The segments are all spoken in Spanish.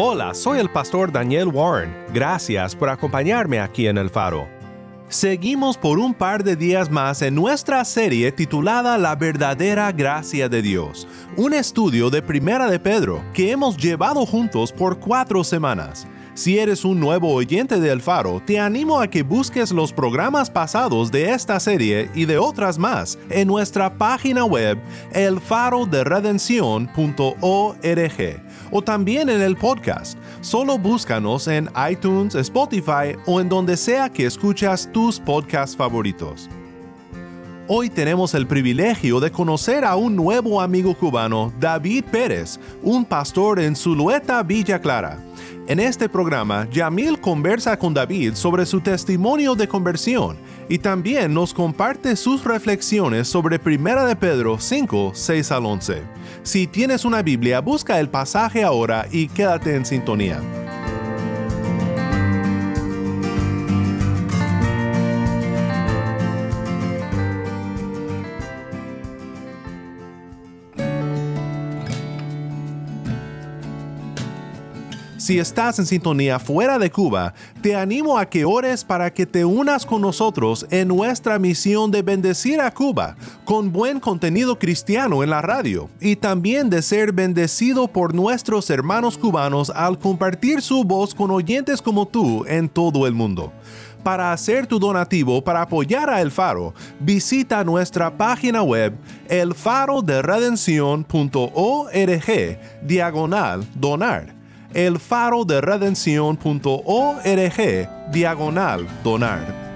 Hola, soy el pastor Daniel Warren. Gracias por acompañarme aquí en El Faro. Seguimos por un par de días más en nuestra serie titulada La verdadera gracia de Dios, un estudio de Primera de Pedro que hemos llevado juntos por cuatro semanas. Si eres un nuevo oyente de El Faro, te animo a que busques los programas pasados de esta serie y de otras más en nuestra página web elfaroderedencion.org o también en el podcast. Solo búscanos en iTunes, Spotify o en donde sea que escuchas tus podcasts favoritos. Hoy tenemos el privilegio de conocer a un nuevo amigo cubano, David Pérez, un pastor en Zulueta, Villa Clara. En este programa, Yamil conversa con David sobre su testimonio de conversión y también nos comparte sus reflexiones sobre 1 de Pedro 5, 6 al 11. Si tienes una Biblia, busca el pasaje ahora y quédate en sintonía. Si estás en sintonía fuera de Cuba, te animo a que ores para que te unas con nosotros en nuestra misión de bendecir a Cuba con buen contenido cristiano en la radio y también de ser bendecido por nuestros hermanos cubanos al compartir su voz con oyentes como tú en todo el mundo. Para hacer tu donativo para apoyar a El Faro, visita nuestra página web elfaroderedencion.org diagonal donar el faro de redención.org diagonal donar.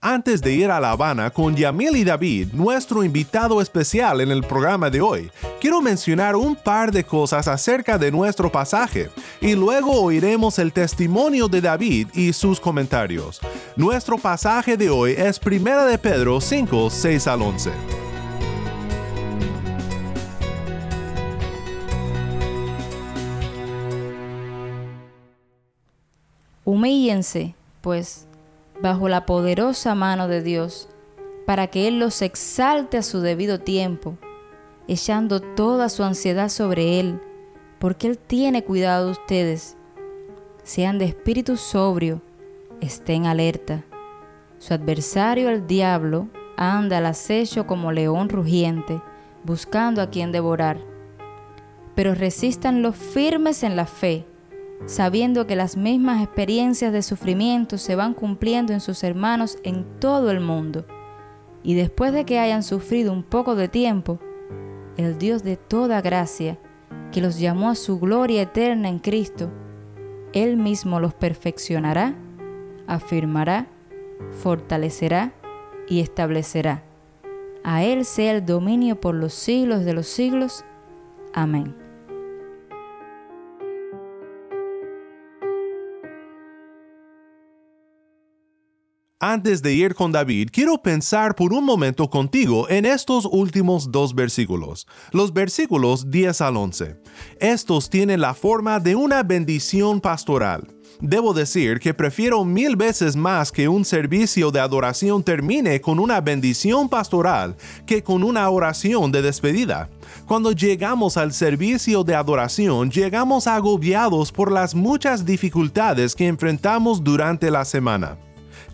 Antes de ir a La Habana con Yamil y David, nuestro invitado especial en el programa de hoy, quiero mencionar un par de cosas acerca de nuestro pasaje y luego oiremos el testimonio de David y sus comentarios. Nuestro pasaje de hoy es 1 de Pedro 5, 6 al 11. Humíllense, pues bajo la poderosa mano de Dios, para que Él los exalte a su debido tiempo, echando toda su ansiedad sobre Él, porque Él tiene cuidado de ustedes. Sean de espíritu sobrio, estén alerta. Su adversario, el diablo, anda al acecho como león rugiente, buscando a quien devorar. Pero resistan los firmes en la fe, sabiendo que las mismas experiencias de sufrimiento se van cumpliendo en sus hermanos en todo el mundo. Y después de que hayan sufrido un poco de tiempo, el Dios de toda gracia, que los llamó a su gloria eterna en Cristo, Él mismo los perfeccionará, afirmará, fortalecerá y establecerá. A Él sea el dominio por los siglos de los siglos. Amén. Antes de ir con David, quiero pensar por un momento contigo en estos últimos dos versículos, los versículos 10 al 11. Estos tienen la forma de una bendición pastoral. Debo decir que prefiero mil veces más que un servicio de adoración termine con una bendición pastoral que con una oración de despedida. Cuando llegamos al servicio de adoración, llegamos agobiados por las muchas dificultades que enfrentamos durante la semana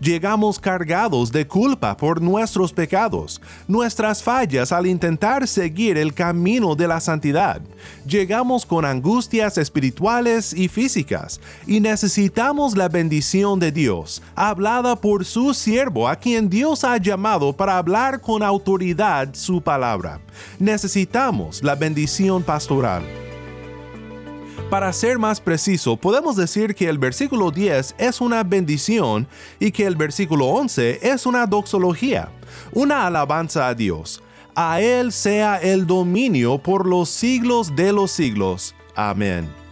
llegamos cargados de culpa por nuestros pecados, nuestras fallas al intentar seguir el camino de la santidad. Llegamos con angustias espirituales y físicas y necesitamos la bendición de Dios, hablada por su siervo a quien Dios ha llamado para hablar con autoridad su palabra. Necesitamos la bendición pastoral. Para ser más preciso, podemos decir que el versículo 10 es una bendición y que el versículo 11 es una doxología, una alabanza a Dios. A Él sea el dominio por los siglos de los siglos. Amén.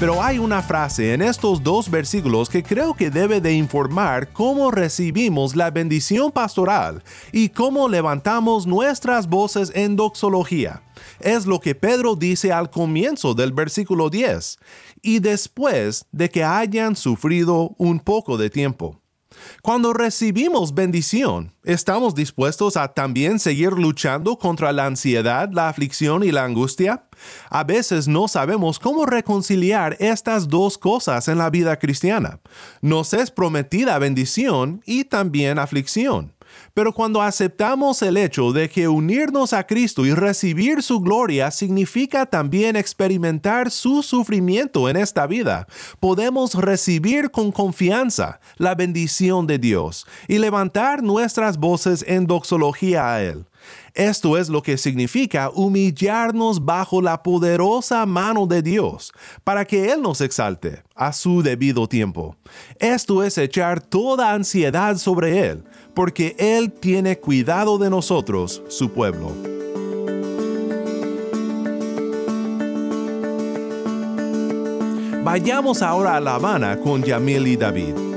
Pero hay una frase en estos dos versículos que creo que debe de informar cómo recibimos la bendición pastoral y cómo levantamos nuestras voces en doxología. Es lo que Pedro dice al comienzo del versículo 10, y después de que hayan sufrido un poco de tiempo. Cuando recibimos bendición, ¿estamos dispuestos a también seguir luchando contra la ansiedad, la aflicción y la angustia? A veces no sabemos cómo reconciliar estas dos cosas en la vida cristiana. Nos es prometida bendición y también aflicción. Pero cuando aceptamos el hecho de que unirnos a Cristo y recibir su gloria significa también experimentar su sufrimiento en esta vida, podemos recibir con confianza la bendición de Dios y levantar nuestras voces en doxología a Él. Esto es lo que significa humillarnos bajo la poderosa mano de Dios, para que Él nos exalte a su debido tiempo. Esto es echar toda ansiedad sobre Él, porque Él tiene cuidado de nosotros, su pueblo. Vayamos ahora a La Habana con Yamil y David.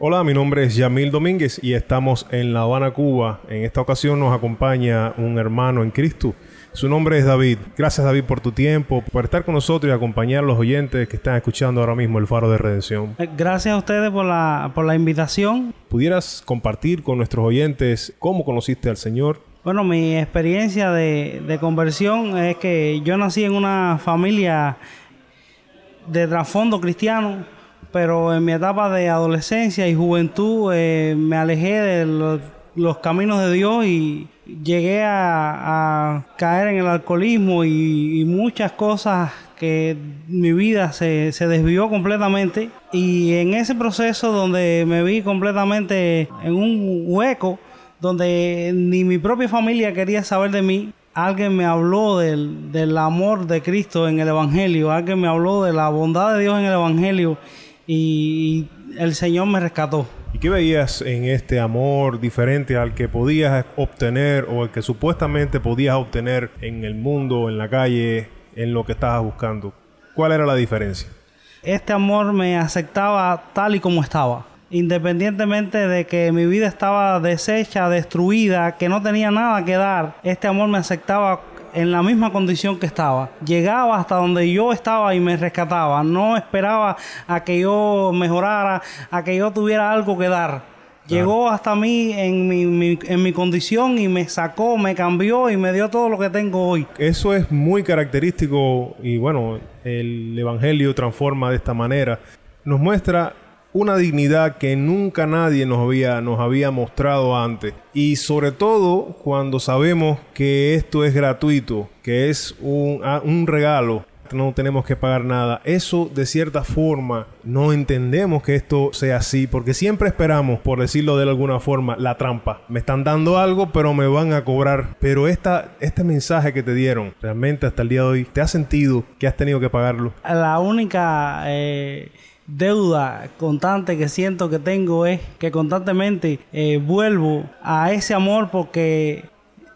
Hola, mi nombre es Yamil Domínguez y estamos en La Habana, Cuba. En esta ocasión nos acompaña un hermano en Cristo. Su nombre es David. Gracias David por tu tiempo, por estar con nosotros y acompañar a los oyentes que están escuchando ahora mismo el Faro de Redención. Eh, gracias a ustedes por la, por la invitación. ¿Pudieras compartir con nuestros oyentes cómo conociste al Señor? Bueno, mi experiencia de, de conversión es que yo nací en una familia de trasfondo cristiano pero en mi etapa de adolescencia y juventud eh, me alejé de los, caminos de Dios y llegué a, caer en el alcoholismo y, muchas cosas que mi vida se, se, desvió completamente. Y en ese proceso donde me vi completamente en un hueco donde ni mi propia familia quería saber de mí, alguien me habló del, del amor de Cristo en el Evangelio, alguien me habló de la bondad de Dios en el Evangelio y el Señor me rescató. ¿Y qué veías en este amor diferente al que podías obtener o el que supuestamente podías obtener en el mundo, en la calle, en lo que estabas buscando? ¿Cuál era la diferencia? Este amor me aceptaba tal y como estaba. Independientemente de que mi vida estaba deshecha, destruida, que no tenía nada que dar, este amor me aceptaba en la misma condición que estaba. Llegaba hasta donde yo estaba y me rescataba. No esperaba a que yo mejorara, a que yo tuviera algo que dar. Llegó hasta mí en mi, en mi condición y me sacó, me cambió y me dio todo lo que tengo hoy. Eso es muy característico y bueno, el Evangelio transforma de esta manera. Nos muestra una dignidad que nunca nadie nos había, nos había mostrado antes. Y sobre todo cuando sabemos que esto es gratuito, que es un, ah, un regalo no tenemos que pagar nada. Eso de cierta forma no entendemos que esto sea así porque siempre esperamos, por decirlo de alguna forma, la trampa. Me están dando algo pero me van a cobrar. Pero esta, este mensaje que te dieron, realmente hasta el día de hoy, ¿te has sentido que has tenido que pagarlo? La única... Eh deuda constante que siento que tengo es que constantemente eh, vuelvo a ese amor porque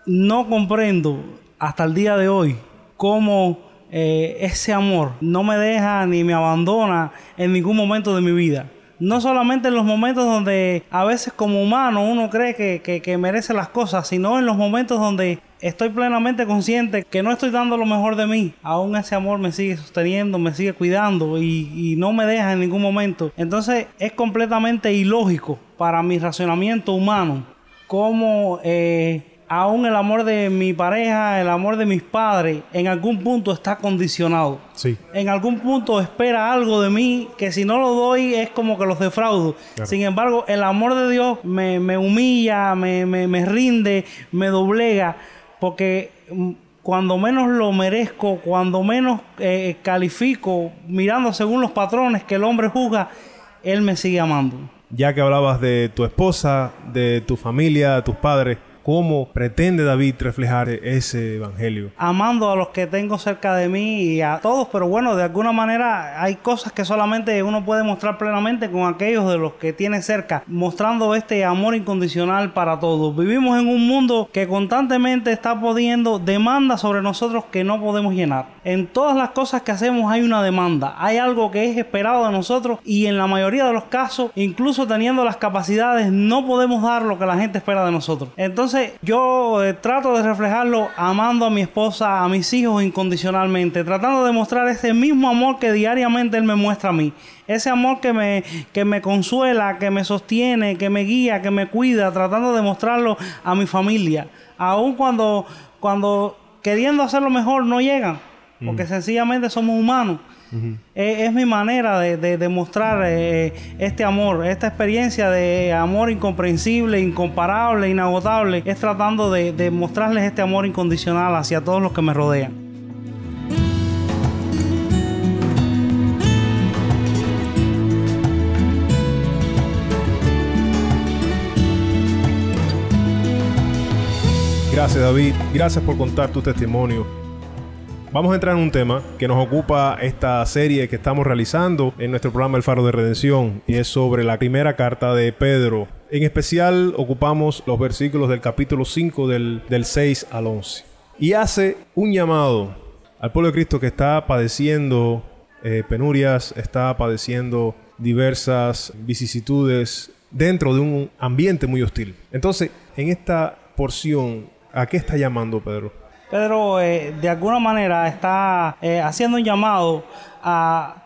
no comprendo hasta el día de hoy cómo eh, ese amor no me deja ni me abandona en ningún momento de mi vida. No solamente en los momentos donde a veces como humano uno cree que, que merece las cosas, sino en los momentos donde estoy plenamente consciente que no estoy dando lo mejor de mí. Aún ese amor me sigue sosteniendo, me sigue cuidando y, no me deja en ningún momento. Entonces es completamente ilógico para mi racionamiento humano cómo eh, aún el amor de mi pareja, el amor de mis padres, en algún punto está condicionado. Sí. En algún punto espera algo de mí que si no lo doy es como que los defraudo. Sin embargo, el amor de Dios me, humilla, me, me rinde, me doblega porque mm, cuando menos lo merezco, cuando menos eh, califico, mirando según los patrones que el hombre juzga, Él me sigue amando. Ya que hablabas de tu esposa, de tu familia, tus padres, ¿Cómo pretende David reflejar ese evangelio? Amando a los que tengo cerca de mí y a todos, pero bueno, de alguna manera hay cosas que solamente uno puede mostrar plenamente con aquellos de los que tiene cerca, mostrando este amor incondicional para todos. Vivimos en un mundo que constantemente está poniendo demandas sobre nosotros que no podemos llenar. En todas las cosas que hacemos hay una demanda, hay algo que es esperado de nosotros y en la mayoría de los casos, incluso teniendo las capacidades, no podemos dar lo que la gente espera de nosotros. Entonces, yo eh, trato de reflejarlo amando a mi esposa, a mis hijos incondicionalmente, tratando de mostrar ese mismo amor que diariamente él me muestra a mí. Ese amor que me, que me consuela, que me sostiene, que me guía, que me cuida, tratando de mostrarlo a mi familia. Aun cuando, cuando queriendo hacerlo mejor no llegan, porque sencillamente somos humanos es, mi manera de, demostrar eh, este amor, esta experiencia de amor incomprensible, incomparable, inagotable, es tratando de, de mostrarles este amor incondicional hacia todos los que me rodean. Gracias David, gracias por contar tu testimonio Vamos a entrar en un tema que nos ocupa esta serie que estamos realizando en nuestro programa El Faro de Redención y es sobre la primera carta de Pedro. En especial ocupamos los versículos del capítulo 5 del, 6 al 11. Y hace un llamado al pueblo de Cristo que está padeciendo eh, penurias, está padeciendo diversas vicisitudes dentro de un ambiente muy hostil. Entonces, en esta porción, ¿a qué está llamando Pedro? Pedro eh, de alguna manera está eh, haciendo un llamado a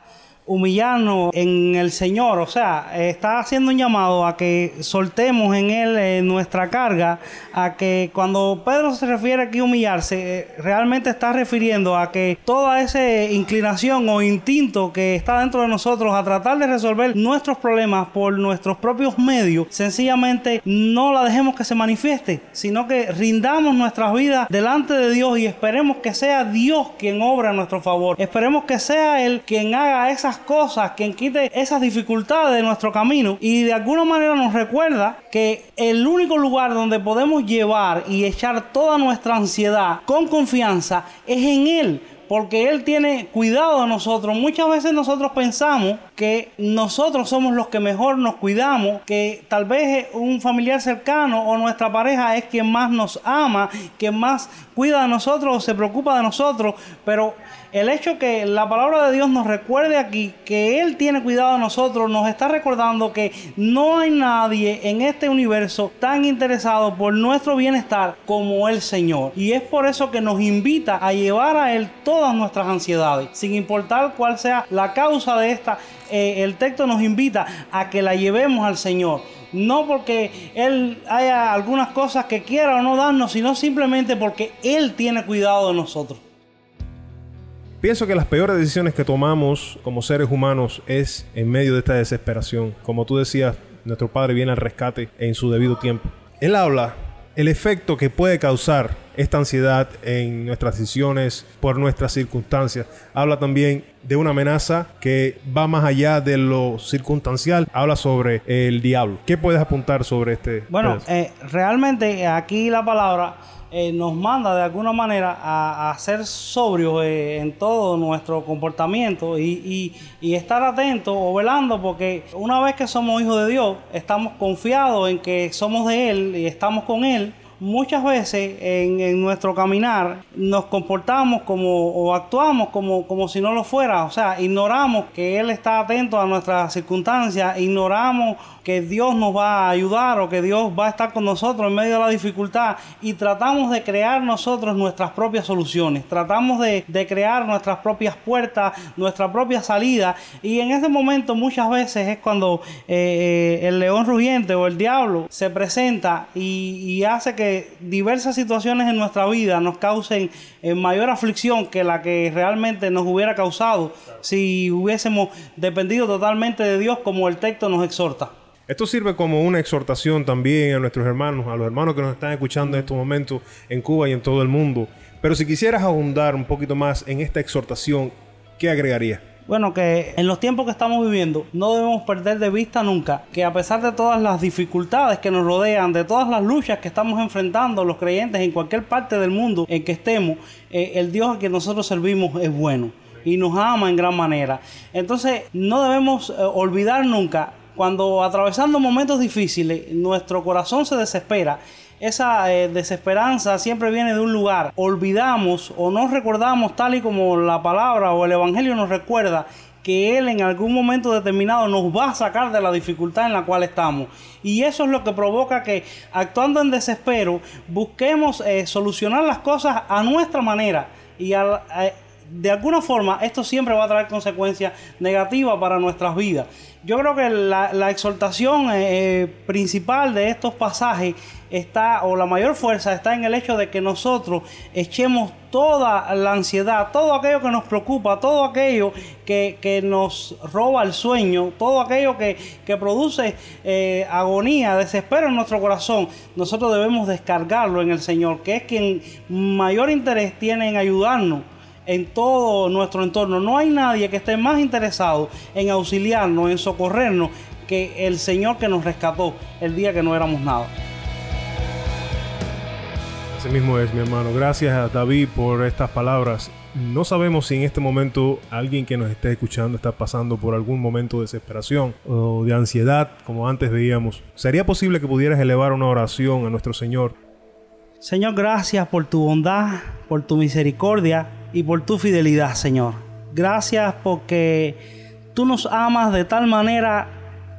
humillarnos en el Señor, o sea, está haciendo un llamado a que soltemos en Él eh, nuestra carga, a que cuando Pedro se refiere aquí a humillarse, eh, realmente está refiriendo a que toda esa inclinación o instinto que está dentro de nosotros a tratar de resolver nuestros problemas por nuestros propios medios, sencillamente no la dejemos que se manifieste, sino que rindamos nuestras vidas delante de Dios y esperemos que sea Dios quien obra a nuestro favor, esperemos que sea Él quien haga esas cosas, quien quite esas dificultades de nuestro camino y de alguna manera nos recuerda que el único lugar donde podemos llevar y echar toda nuestra ansiedad con confianza es en Él porque Él tiene cuidado de nosotros. Muchas veces nosotros pensamos que nosotros somos los que mejor nos cuidamos, que tal vez un familiar cercano o nuestra pareja es quien más nos ama, quien más cuida de nosotros o se preocupa de nosotros, pero el hecho que la palabra de Dios nos recuerde aquí que Él tiene cuidado de nosotros, nos está recordando que no hay nadie en este universo tan interesado por nuestro bienestar como el Señor. Y es por eso que nos invita a llevar a Él todas nuestras ansiedades, sin importar cuál sea la causa de esta. Eh, el texto nos invita a que la llevemos al Señor no porque Él haya algunas cosas que quiera o no darnos, sino simplemente porque Él tiene cuidado de nosotros. Pienso que las peores decisiones que tomamos como seres humanos es en medio de esta desesperación. Como tú decías, nuestro Padre viene al rescate en su debido tiempo. Él habla el efecto que puede causar esta ansiedad en nuestras decisiones por nuestras circunstancias. Habla también de una amenaza que va más allá de lo circunstancial. Habla sobre el diablo. ¿Qué puedes apuntar sobre este? Bueno, eh, realmente aquí la palabra eh, nos manda de alguna manera a, ser sobrios eh, en todo nuestro comportamiento y, y, estar atentos o velando porque una vez que somos hijos de Dios, estamos confiados en que somos de Él y estamos con Él muchas veces en, nuestro caminar nos comportamos como o actuamos como, como si no lo fuera. O sea, ignoramos que Él está atento a nuestras circunstancias, ignoramos que Dios nos va a ayudar o que Dios va a estar con nosotros en medio de la dificultad y tratamos de crear nosotros nuestras propias soluciones, tratamos de, crear nuestras propias puertas, nuestra propia salida y en ese momento muchas veces es cuando eh, eh, el león rugiente o el diablo se presenta y, hace que diversas situaciones en nuestra vida nos causen eh, mayor aflicción que la que realmente nos hubiera causado si hubiésemos dependido totalmente de Dios como el texto nos exhorta. Esto sirve como una exhortación también a nuestros hermanos, a los hermanos que nos están escuchando en estos momentos en Cuba y en todo el mundo. Pero si quisieras ahondar un poquito más en esta exhortación, ¿qué agregaría? Bueno, que en los tiempos que estamos viviendo no debemos perder de vista nunca que a pesar de todas las dificultades que nos rodean, de todas las luchas que estamos enfrentando los creyentes en cualquier parte del mundo en que estemos, eh, el Dios a que nosotros servimos es bueno y nos ama en gran manera. Entonces no debemos eh, olvidar nunca cuando atravesando momentos difíciles nuestro corazón se desespera esa eh, desesperanza siempre viene de un lugar. Olvidamos o no recordamos tal y como la palabra o el Evangelio nos recuerda que Él en algún momento determinado nos va a sacar de la dificultad en la cual estamos. Y eso es lo que provoca que actuando en desespero busquemos eh, solucionar las cosas a nuestra manera y de alguna forma esto siempre va a traer consecuencias negativas para nuestras vidas. Yo creo que la, exhortación eh, principal de estos pasajes está, o la mayor fuerza está en el hecho de que nosotros echemos toda la ansiedad, todo aquello que nos preocupa, todo aquello que, nos roba el sueño, todo aquello que, produce eh, agonía, desespero en nuestro corazón, nosotros debemos descargarlo en el Señor, que es quien mayor interés tiene en ayudarnos en todo nuestro entorno. No hay nadie que esté más interesado en auxiliarnos, en socorrernos, que el Señor que nos rescató el día que no éramos nada. Así mismo es, mi hermano. Gracias a David por estas palabras. No sabemos si en este momento alguien que nos esté escuchando está pasando por algún momento de desesperación o de ansiedad, como antes veíamos. ¿Sería posible que pudieras elevar una oración a nuestro Señor? Señor, gracias por tu bondad, por tu misericordia y por tu fidelidad, Señor. Gracias porque tú nos amas de tal manera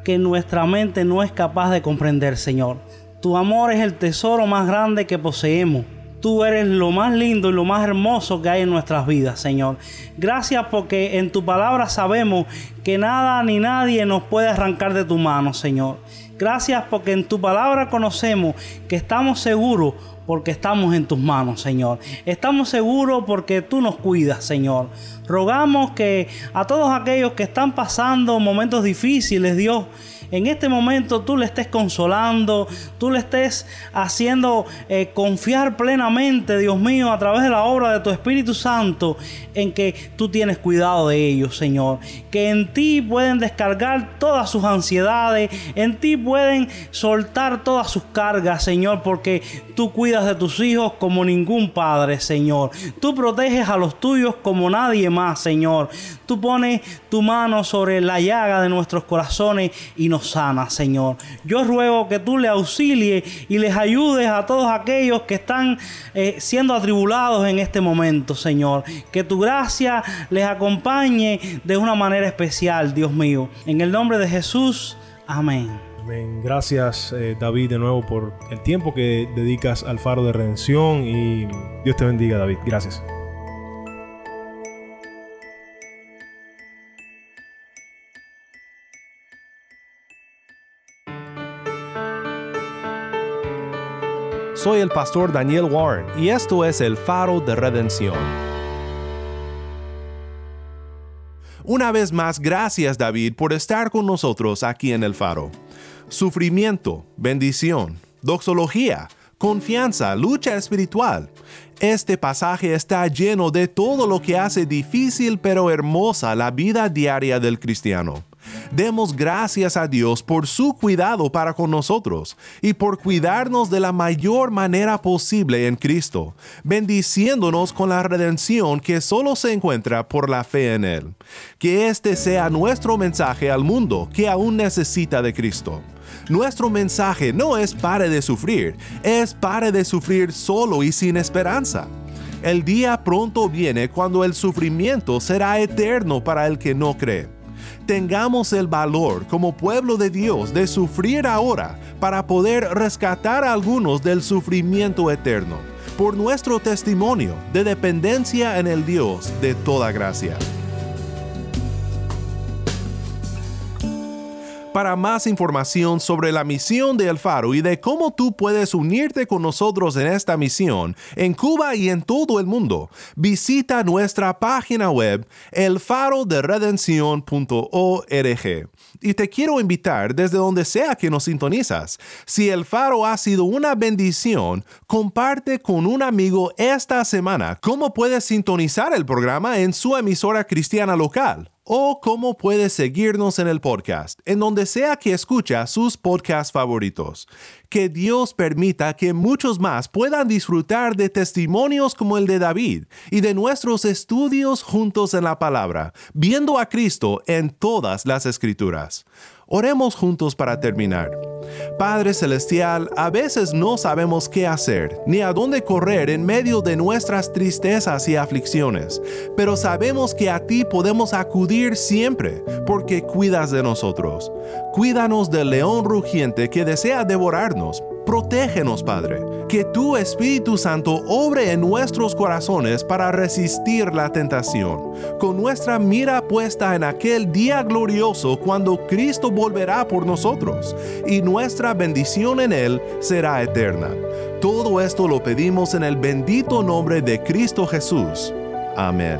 que nuestra mente no es capaz de comprender, Señor. Tu amor es el tesoro más grande que poseemos. Tú eres lo más lindo y lo más hermoso que hay en nuestras vidas, Señor. Gracias porque en tu palabra sabemos que nada ni nadie nos puede arrancar de tu mano, Señor. Gracias porque en tu palabra conocemos que estamos seguros porque estamos en tus manos, Señor. Estamos seguros porque tú nos cuidas, Señor. Rogamos que a todos aquellos que están pasando momentos difíciles, Dios, en este momento tú le estés consolando, tú le estés haciendo eh, confiar plenamente, Dios mío, a través de la obra de tu Espíritu Santo, en que tú tienes cuidado de ellos, Señor. Que en ti pueden descargar todas sus ansiedades, en ti pueden soltar todas sus cargas, Señor, porque tú cuidas de tus hijos como ningún padre, Señor. Tú proteges a los tuyos como nadie más, Señor. Tú pones tu mano sobre la llaga de nuestros corazones y nos sana, Señor. Yo ruego que tú le auxilies y les ayudes a todos aquellos que están eh, siendo atribulados en este momento, Señor. Que tu gracia les acompañe de una manera especial, Dios mío. En el nombre de Jesús, amén. Amén. Gracias eh, David de nuevo por el tiempo que dedicas al faro de redención y Dios te bendiga David. Gracias. Soy el pastor Daniel Warren y esto es el faro de redención. Una vez más, gracias David por estar con nosotros aquí en el faro. Sufrimiento, bendición, doxología, confianza, lucha espiritual. Este pasaje está lleno de todo lo que hace difícil pero hermosa la vida diaria del cristiano. Demos gracias a Dios por su cuidado para con nosotros y por cuidarnos de la mayor manera posible en Cristo, bendiciéndonos con la redención que solo se encuentra por la fe en Él. Que este sea nuestro mensaje al mundo que aún necesita de Cristo. Nuestro mensaje no es pare de sufrir, es pare de sufrir solo y sin esperanza. El día pronto viene cuando el sufrimiento será eterno para el que no cree tengamos el valor como pueblo de Dios de sufrir ahora para poder rescatar a algunos del sufrimiento eterno, por nuestro testimonio de dependencia en el Dios de toda gracia. Para más información sobre la misión de El Faro y de cómo tú puedes unirte con nosotros en esta misión en Cuba y en todo el mundo, visita nuestra página web elfaroderedención.org. Y te quiero invitar desde donde sea que nos sintonizas. Si El Faro ha sido una bendición, comparte con un amigo esta semana cómo puedes sintonizar el programa en su emisora cristiana local o cómo puedes seguirnos en el podcast, en donde sea que escucha sus podcasts favoritos. Que Dios permita que muchos más puedan disfrutar de testimonios como el de David y de nuestros estudios juntos en la palabra, viendo a Cristo en todas las escrituras. Oremos juntos para terminar. Padre Celestial, a veces no sabemos qué hacer ni a dónde correr en medio de nuestras tristezas y aflicciones, pero sabemos que a ti podemos acudir siempre porque cuidas de nosotros. Cuídanos del león rugiente que desea devorarnos Protégenos, Padre. Que tu Espíritu Santo obre en nuestros corazones para resistir la tentación, con nuestra mira puesta en aquel día glorioso cuando Cristo volverá por nosotros, y nuestra bendición en Él será eterna. Todo esto lo pedimos en el bendito nombre de Cristo Jesús. Amén.